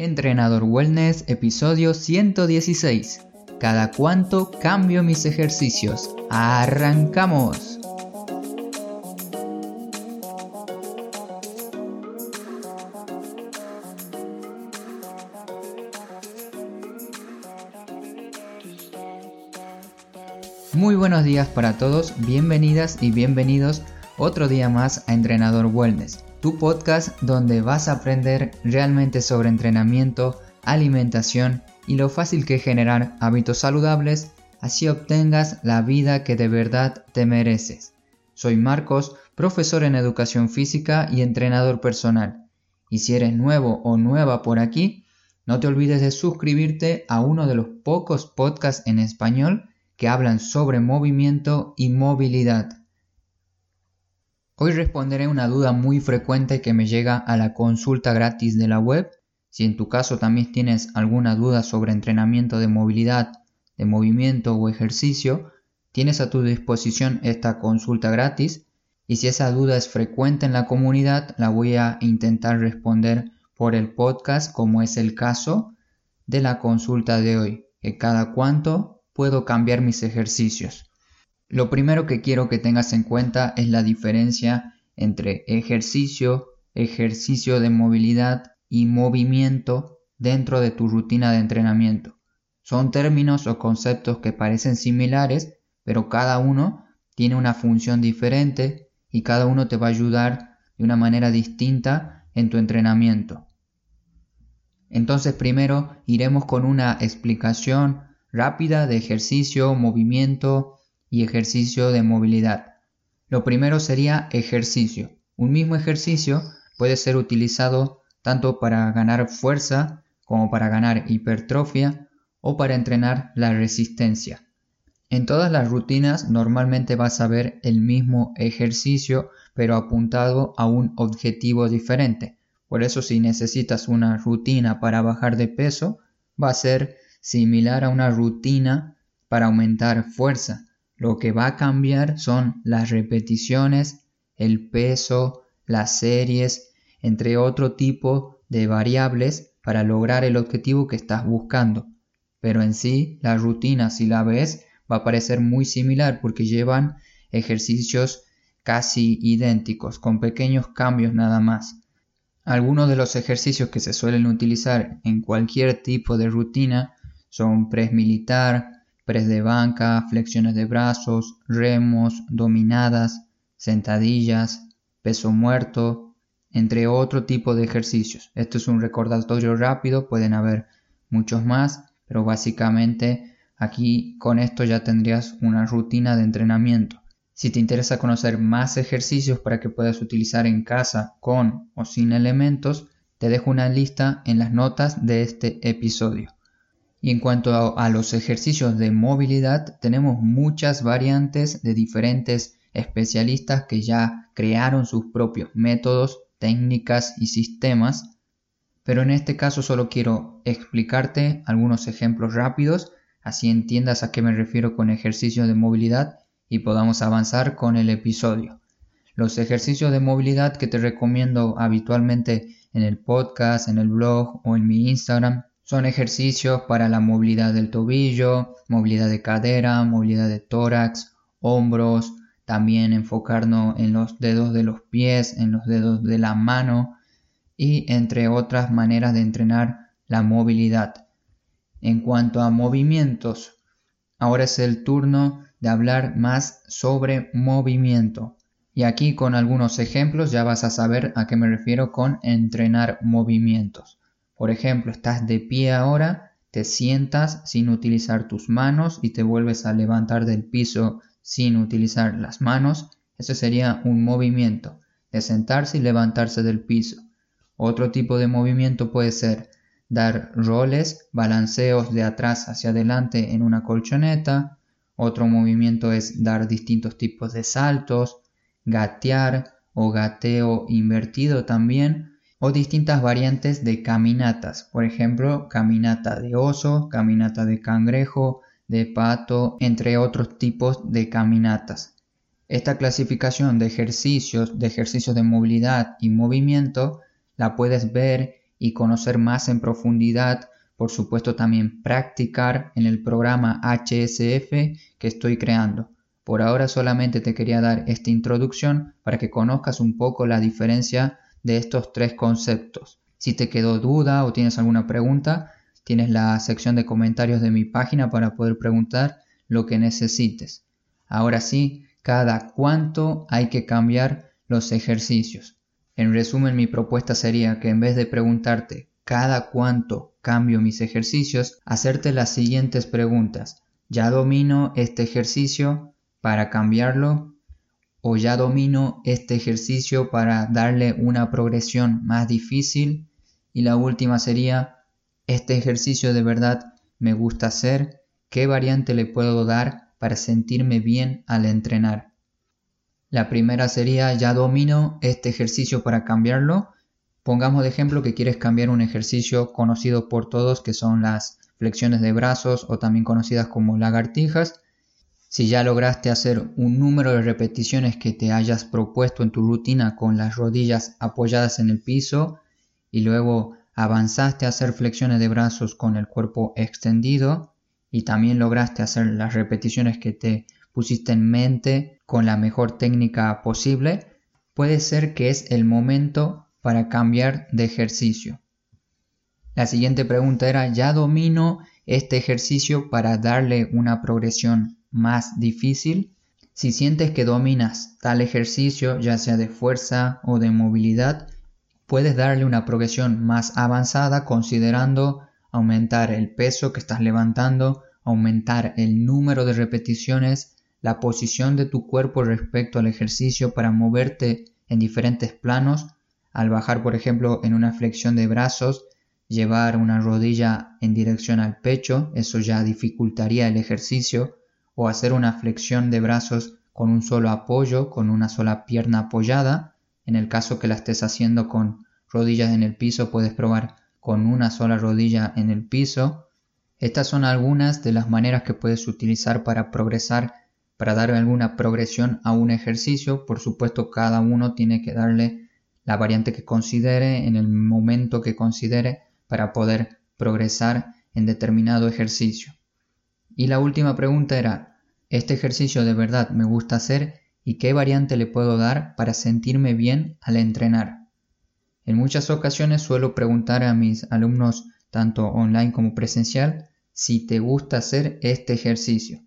Entrenador Wellness, episodio 116. Cada cuánto cambio mis ejercicios. ¡Arrancamos! Muy buenos días para todos, bienvenidas y bienvenidos otro día más a Entrenador Wellness tu podcast donde vas a aprender realmente sobre entrenamiento, alimentación y lo fácil que es generar hábitos saludables, así obtengas la vida que de verdad te mereces. Soy Marcos, profesor en educación física y entrenador personal. Y si eres nuevo o nueva por aquí, no te olvides de suscribirte a uno de los pocos podcasts en español que hablan sobre movimiento y movilidad. Hoy responderé una duda muy frecuente que me llega a la consulta gratis de la web. Si en tu caso también tienes alguna duda sobre entrenamiento de movilidad, de movimiento o ejercicio, tienes a tu disposición esta consulta gratis y si esa duda es frecuente en la comunidad, la voy a intentar responder por el podcast como es el caso de la consulta de hoy, que cada cuánto puedo cambiar mis ejercicios. Lo primero que quiero que tengas en cuenta es la diferencia entre ejercicio, ejercicio de movilidad y movimiento dentro de tu rutina de entrenamiento. Son términos o conceptos que parecen similares, pero cada uno tiene una función diferente y cada uno te va a ayudar de una manera distinta en tu entrenamiento. Entonces primero iremos con una explicación rápida de ejercicio, movimiento, y ejercicio de movilidad. Lo primero sería ejercicio. Un mismo ejercicio puede ser utilizado tanto para ganar fuerza como para ganar hipertrofia o para entrenar la resistencia. En todas las rutinas normalmente vas a ver el mismo ejercicio pero apuntado a un objetivo diferente. Por eso si necesitas una rutina para bajar de peso, va a ser similar a una rutina para aumentar fuerza. Lo que va a cambiar son las repeticiones, el peso, las series, entre otro tipo de variables para lograr el objetivo que estás buscando. Pero en sí, la rutina, si la ves, va a parecer muy similar porque llevan ejercicios casi idénticos, con pequeños cambios nada más. Algunos de los ejercicios que se suelen utilizar en cualquier tipo de rutina son press militar, de banca, flexiones de brazos, remos, dominadas, sentadillas, peso muerto, entre otro tipo de ejercicios. Esto es un recordatorio rápido, pueden haber muchos más, pero básicamente aquí con esto ya tendrías una rutina de entrenamiento. Si te interesa conocer más ejercicios para que puedas utilizar en casa con o sin elementos, te dejo una lista en las notas de este episodio. Y en cuanto a, los ejercicios de movilidad, tenemos muchas variantes de diferentes especialistas que ya crearon sus propios métodos, técnicas y sistemas. Pero en este caso solo quiero explicarte algunos ejemplos rápidos, así entiendas a qué me refiero con ejercicios de movilidad y podamos avanzar con el episodio. Los ejercicios de movilidad que te recomiendo habitualmente en el podcast, en el blog o en mi Instagram son ejercicios para la movilidad del tobillo, movilidad de cadera, movilidad de tórax, hombros, también enfocarnos en los dedos de los pies, en los dedos de la mano y entre otras maneras de entrenar la movilidad. En cuanto a movimientos, ahora es el turno de hablar más sobre movimiento. Y aquí con algunos ejemplos ya vas a saber a qué me refiero con entrenar movimientos. Por ejemplo, estás de pie ahora, te sientas sin utilizar tus manos y te vuelves a levantar del piso sin utilizar las manos. Ese sería un movimiento de sentarse y levantarse del piso. Otro tipo de movimiento puede ser dar roles, balanceos de atrás hacia adelante en una colchoneta. Otro movimiento es dar distintos tipos de saltos, gatear o gateo invertido también o distintas variantes de caminatas, por ejemplo, caminata de oso, caminata de cangrejo, de pato, entre otros tipos de caminatas. Esta clasificación de ejercicios, de ejercicios de movilidad y movimiento, la puedes ver y conocer más en profundidad, por supuesto también practicar en el programa HSF que estoy creando. Por ahora solamente te quería dar esta introducción para que conozcas un poco la diferencia de estos tres conceptos. Si te quedó duda o tienes alguna pregunta, tienes la sección de comentarios de mi página para poder preguntar lo que necesites. Ahora sí, cada cuánto hay que cambiar los ejercicios. En resumen, mi propuesta sería que en vez de preguntarte cada cuánto cambio mis ejercicios, hacerte las siguientes preguntas. ¿Ya domino este ejercicio para cambiarlo? ¿O ya domino este ejercicio para darle una progresión más difícil? Y la última sería, ¿este ejercicio de verdad me gusta hacer? ¿Qué variante le puedo dar para sentirme bien al entrenar? La primera sería, ya domino este ejercicio para cambiarlo. Pongamos de ejemplo que quieres cambiar un ejercicio conocido por todos que son las flexiones de brazos o también conocidas como lagartijas. Si ya lograste hacer un número de repeticiones que te hayas propuesto en tu rutina con las rodillas apoyadas en el piso y luego avanzaste a hacer flexiones de brazos con el cuerpo extendido y también lograste hacer las repeticiones que te pusiste en mente con la mejor técnica posible, puede ser que es el momento para cambiar de ejercicio. La siguiente pregunta era, ¿ya domino este ejercicio para darle una progresión más difícil? Si sientes que dominas tal ejercicio, ya sea de fuerza o de movilidad, puedes darle una progresión más avanzada considerando aumentar el peso que estás levantando, aumentar el número de repeticiones la posición de tu cuerpo respecto al ejercicio para moverte en diferentes planos. Al bajar, por ejemplo, en una flexión de brazos, llevar una rodilla en dirección al pecho, eso ya dificultaría el ejercicio, o hacer una flexión de brazos con un solo apoyo, con una sola pierna apoyada. En el caso que la estés haciendo con rodillas en el piso, puedes probar con una sola rodilla en el piso. Estas son algunas de las maneras que puedes utilizar para progresar para dar alguna progresión a un ejercicio, por supuesto cada uno tiene que darle la variante que considere en el momento que considere para poder progresar en determinado ejercicio. Y la última pregunta era, ¿este ejercicio de verdad me gusta hacer y qué variante le puedo dar para sentirme bien al entrenar? En muchas ocasiones suelo preguntar a mis alumnos, tanto online como presencial, si te gusta hacer este ejercicio.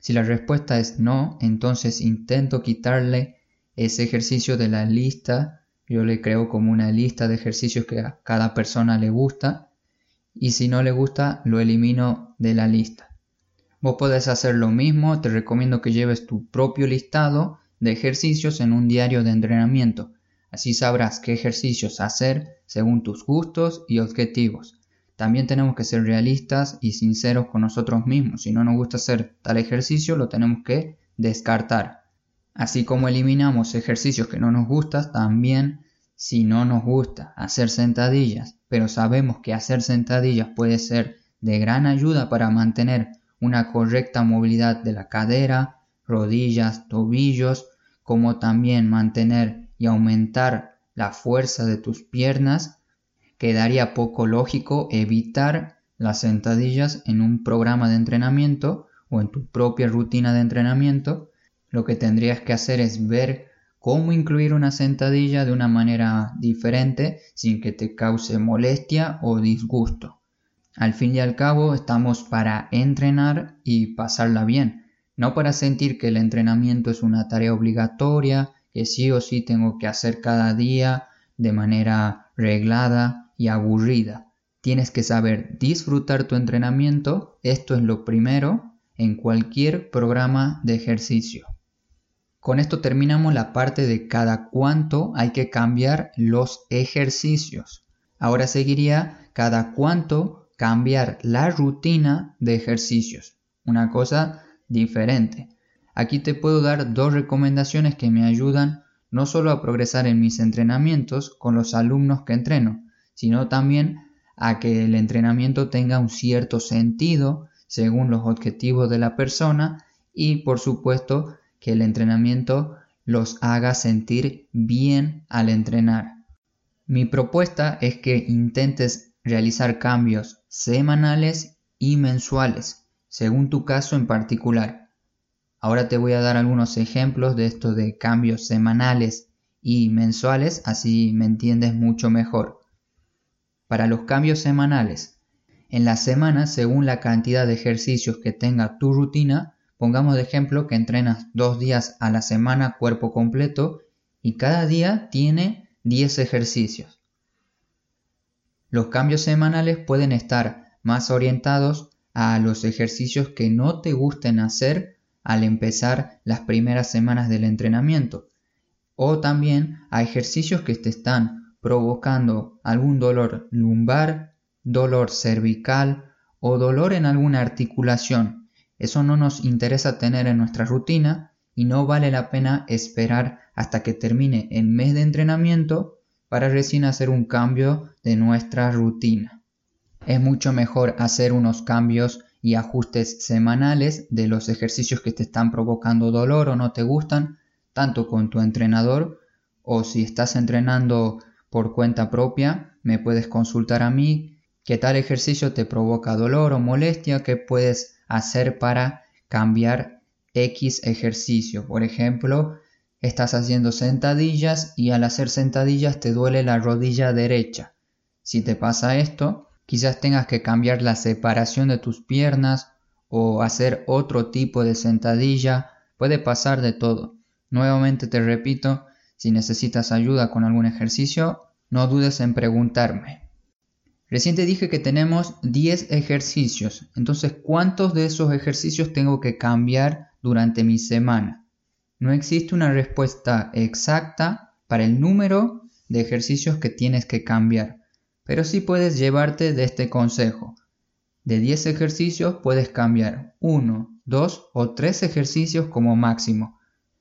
Si la respuesta es no, entonces intento quitarle ese ejercicio de la lista. Yo le creo como una lista de ejercicios que a cada persona le gusta. Y si no le gusta, lo elimino de la lista. Vos podés hacer lo mismo, te recomiendo que lleves tu propio listado de ejercicios en un diario de entrenamiento. Así sabrás qué ejercicios hacer según tus gustos y objetivos. También tenemos que ser realistas y sinceros con nosotros mismos. Si no nos gusta hacer tal ejercicio, lo tenemos que descartar. Así como eliminamos ejercicios que no nos gustan, también si no nos gusta hacer sentadillas, pero sabemos que hacer sentadillas puede ser de gran ayuda para mantener una correcta movilidad de la cadera, rodillas, tobillos, como también mantener y aumentar la fuerza de tus piernas, quedaría poco lógico evitar las sentadillas en un programa de entrenamiento o en tu propia rutina de entrenamiento. Lo que tendrías que hacer es ver cómo incluir una sentadilla de una manera diferente sin que te cause molestia o disgusto. Al fin y al cabo estamos para entrenar y pasarla bien, no para sentir que el entrenamiento es una tarea obligatoria, que sí o sí tengo que hacer cada día de manera reglada y aburrida. Tienes que saber disfrutar tu entrenamiento, esto es lo primero en cualquier programa de ejercicio. Con esto terminamos la parte de cada cuánto hay que cambiar los ejercicios. Ahora seguiría cada cuánto cambiar la rutina de ejercicios. Una cosa diferente. Aquí te puedo dar dos recomendaciones que me ayudan no solo a progresar en mis entrenamientos con los alumnos que entreno, sino también a que el entrenamiento tenga un cierto sentido según los objetivos de la persona y por supuesto que el entrenamiento los haga sentir bien al entrenar. Mi propuesta es que intentes realizar cambios semanales y mensuales, según tu caso en particular. Ahora te voy a dar algunos ejemplos de esto de cambios semanales y mensuales, así me entiendes mucho mejor. Para los cambios semanales, en la semana, según la cantidad de ejercicios que tenga tu rutina, pongamos de ejemplo que entrenas dos días a la semana cuerpo completo y cada día tiene 10 ejercicios. Los cambios semanales pueden estar más orientados a los ejercicios que no te gusten hacer al empezar las primeras semanas del entrenamiento o también a ejercicios que te están provocando algún dolor lumbar, dolor cervical o dolor en alguna articulación. Eso no nos interesa tener en nuestra rutina y no vale la pena esperar hasta que termine el mes de entrenamiento para recién hacer un cambio de nuestra rutina. Es mucho mejor hacer unos cambios y ajustes semanales de los ejercicios que te están provocando dolor o no te gustan, tanto con tu entrenador o si estás entrenando por cuenta propia, me puedes consultar a mí qué tal ejercicio te provoca dolor o molestia, qué puedes hacer para cambiar X ejercicio. Por ejemplo, estás haciendo sentadillas y al hacer sentadillas te duele la rodilla derecha. Si te pasa esto, quizás tengas que cambiar la separación de tus piernas o hacer otro tipo de sentadilla. Puede pasar de todo. Nuevamente te repito, si necesitas ayuda con algún ejercicio, no dudes en preguntarme. Recién te dije que tenemos 10 ejercicios, entonces ¿cuántos de esos ejercicios tengo que cambiar durante mi semana? No existe una respuesta exacta para el número de ejercicios que tienes que cambiar, pero sí puedes llevarte de este consejo. De 10 ejercicios puedes cambiar 1, 2 o 3 ejercicios como máximo.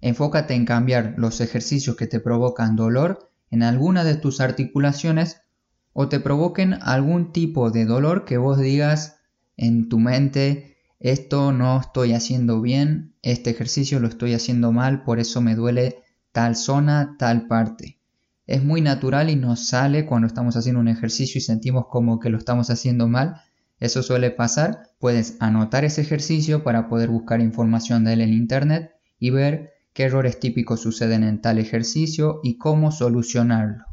Enfócate en cambiar los ejercicios que te provocan dolor en alguna de tus articulaciones o te provoquen algún tipo de dolor que vos digas en tu mente, esto no estoy haciendo bien, este ejercicio lo estoy haciendo mal, por eso me duele tal zona, tal parte. Es muy natural y nos sale cuando estamos haciendo un ejercicio y sentimos como que lo estamos haciendo mal. Eso suele pasar. Puedes anotar ese ejercicio para poder buscar información de él en internet y ver qué errores típicos suceden en tal ejercicio y cómo solucionarlo.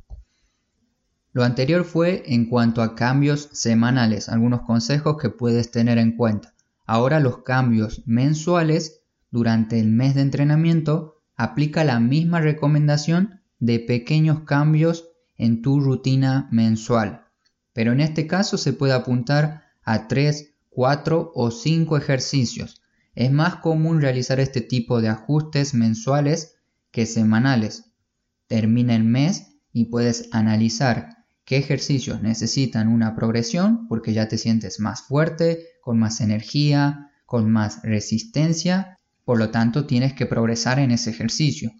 Lo anterior fue en cuanto a cambios semanales, algunos consejos que puedes tener en cuenta. Ahora los cambios mensuales durante el mes de entrenamiento aplica la misma recomendación de pequeños cambios en tu rutina mensual. Pero en este caso se puede apuntar a 3, 4 o 5 ejercicios es más común realizar este tipo de ajustes mensuales que semanales. Termina el mes y puedes analizar qué ejercicios necesitan una progresión porque ya te sientes más fuerte, con más energía, con más resistencia, por lo tanto tienes que progresar en ese ejercicio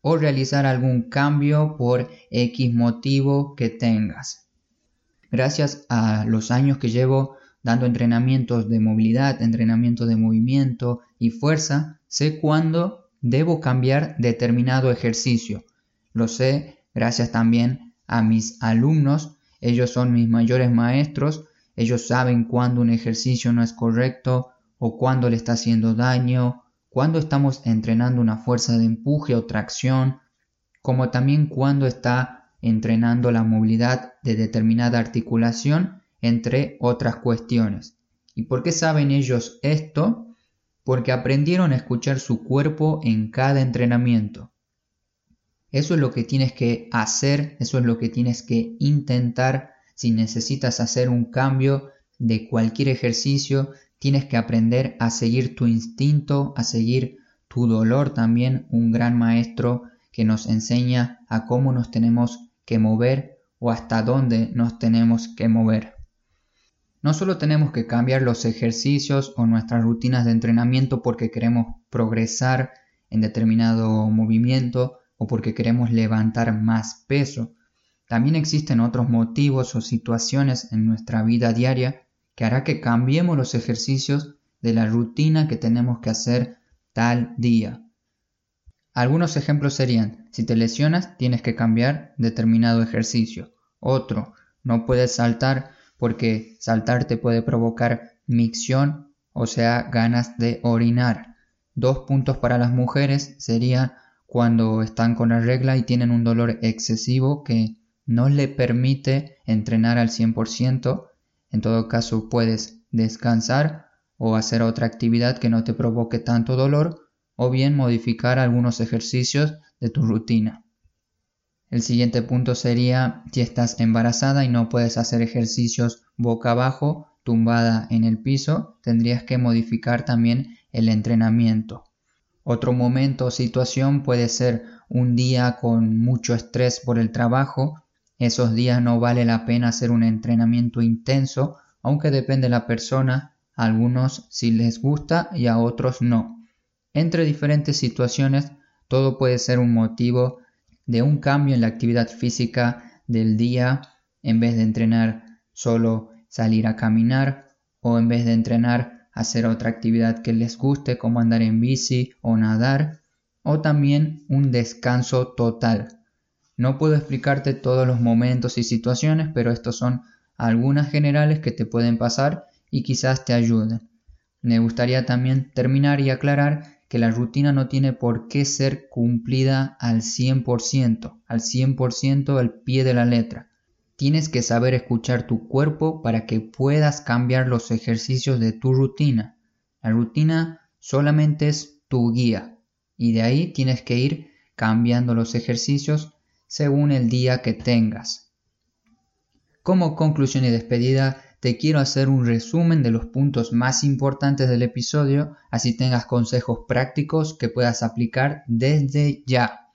o realizar algún cambio por X motivo que tengas. Gracias a los años que llevo dando entrenamientos de movilidad, entrenamiento de movimiento y fuerza, sé cuándo debo cambiar determinado ejercicio. Lo sé gracias también a mis alumnos, ellos son mis mayores maestros, ellos saben cuándo un ejercicio no es correcto o cuándo le está haciendo daño, cuándo estamos entrenando una fuerza de empuje o tracción, como también cuándo está entrenando la movilidad de determinada articulación entre otras cuestiones. ¿Y por qué saben ellos esto? Porque aprendieron a escuchar su cuerpo en cada entrenamiento. Eso es lo que tienes que hacer, eso es lo que tienes que intentar si necesitas hacer un cambio de cualquier ejercicio, tienes que aprender a seguir tu instinto, a seguir tu dolor también, un gran maestro que nos enseña a cómo nos tenemos que mover o hasta dónde nos tenemos que mover. No solo tenemos que cambiar los ejercicios o nuestras rutinas de entrenamiento porque queremos progresar en determinado movimiento o porque queremos levantar más peso. También existen otros motivos o situaciones en nuestra vida diaria que hará que cambiemos los ejercicios de la rutina que tenemos que hacer tal día. Algunos ejemplos serían, si te lesionas tienes que cambiar determinado ejercicio. Otro, no puedes saltar porque saltar te puede provocar micción, o sea, ganas de orinar. Dos puntos para las mujeres sería cuando están con la regla y tienen un dolor excesivo que no le permite entrenar al 100%. En todo caso, puedes descansar o hacer otra actividad que no te provoque tanto dolor o bien modificar algunos ejercicios de tu rutina. El siguiente punto sería si estás embarazada y no puedes hacer ejercicios boca abajo, tumbada en el piso, tendrías que modificar también el entrenamiento. Otro momento o situación puede ser un día con mucho estrés por el trabajo. Esos días no vale la pena hacer un entrenamiento intenso, aunque depende de la persona, a algunos sí les gusta y a otros no. Entre diferentes situaciones, todo puede ser un motivo de un cambio en la actividad física del día, en vez de entrenar solo salir a caminar o en vez de entrenar hacer otra actividad que les guste como andar en bici o nadar o también un descanso total. No puedo explicarte todos los momentos y situaciones, pero estos son algunas generales que te pueden pasar y quizás te ayuden. Me gustaría también terminar y aclarar que la rutina no tiene por qué ser cumplida al 100%, al 100% al pie de la letra. Tienes que saber escuchar tu cuerpo para que puedas cambiar los ejercicios de tu rutina. La rutina solamente es tu guía y de ahí tienes que ir cambiando los ejercicios según el día que tengas. Como conclusión y despedida, te quiero hacer un resumen de los puntos más importantes del episodio, así tengas consejos prácticos que puedas aplicar desde ya.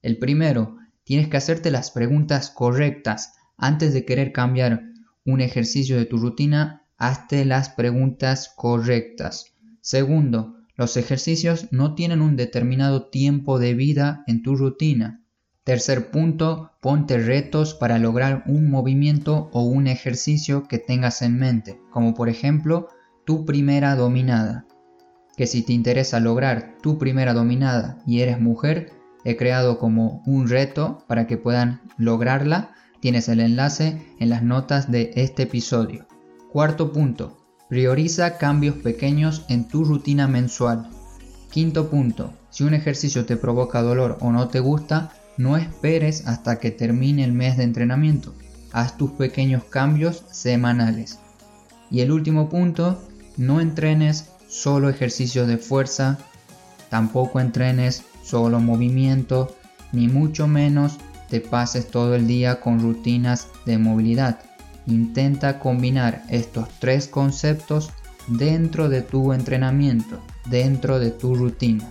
El primero, tienes que hacerte las preguntas correctas. Antes de querer cambiar un ejercicio de tu rutina, hazte las preguntas correctas. Segundo, los ejercicios no tienen un determinado tiempo de vida en tu rutina. Tercer punto, ponte retos para lograr un movimiento o un ejercicio que tengas en mente, como por ejemplo tu primera dominada. Que si te interesa lograr tu primera dominada y eres mujer, he creado como un reto para que puedan lograrla. Tienes el enlace en las notas de este episodio. Cuarto punto, prioriza cambios pequeños en tu rutina mensual. Quinto punto, si un ejercicio te provoca dolor o no te gusta, no esperes hasta que termine el mes de entrenamiento. Haz tus pequeños cambios semanales. Y el último punto, no entrenes solo ejercicios de fuerza, tampoco entrenes solo movimiento, ni mucho menos te pases todo el día con rutinas de movilidad. Intenta combinar estos tres conceptos dentro de tu entrenamiento, dentro de tu rutina.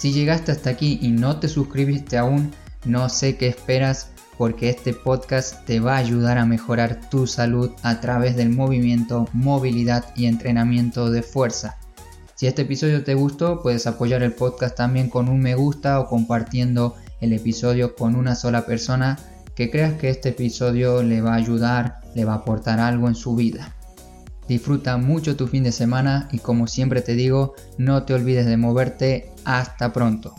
Si llegaste hasta aquí y no te suscribiste aún, no sé qué esperas porque este podcast te va a ayudar a mejorar tu salud a través del movimiento, movilidad y entrenamiento de fuerza. Si este episodio te gustó, puedes apoyar el podcast también con un me gusta o compartiendo el episodio con una sola persona que creas que este episodio le va a ayudar, le va a aportar algo en su vida. Disfruta mucho tu fin de semana y como siempre te digo, no te olvides de moverte. Hasta pronto.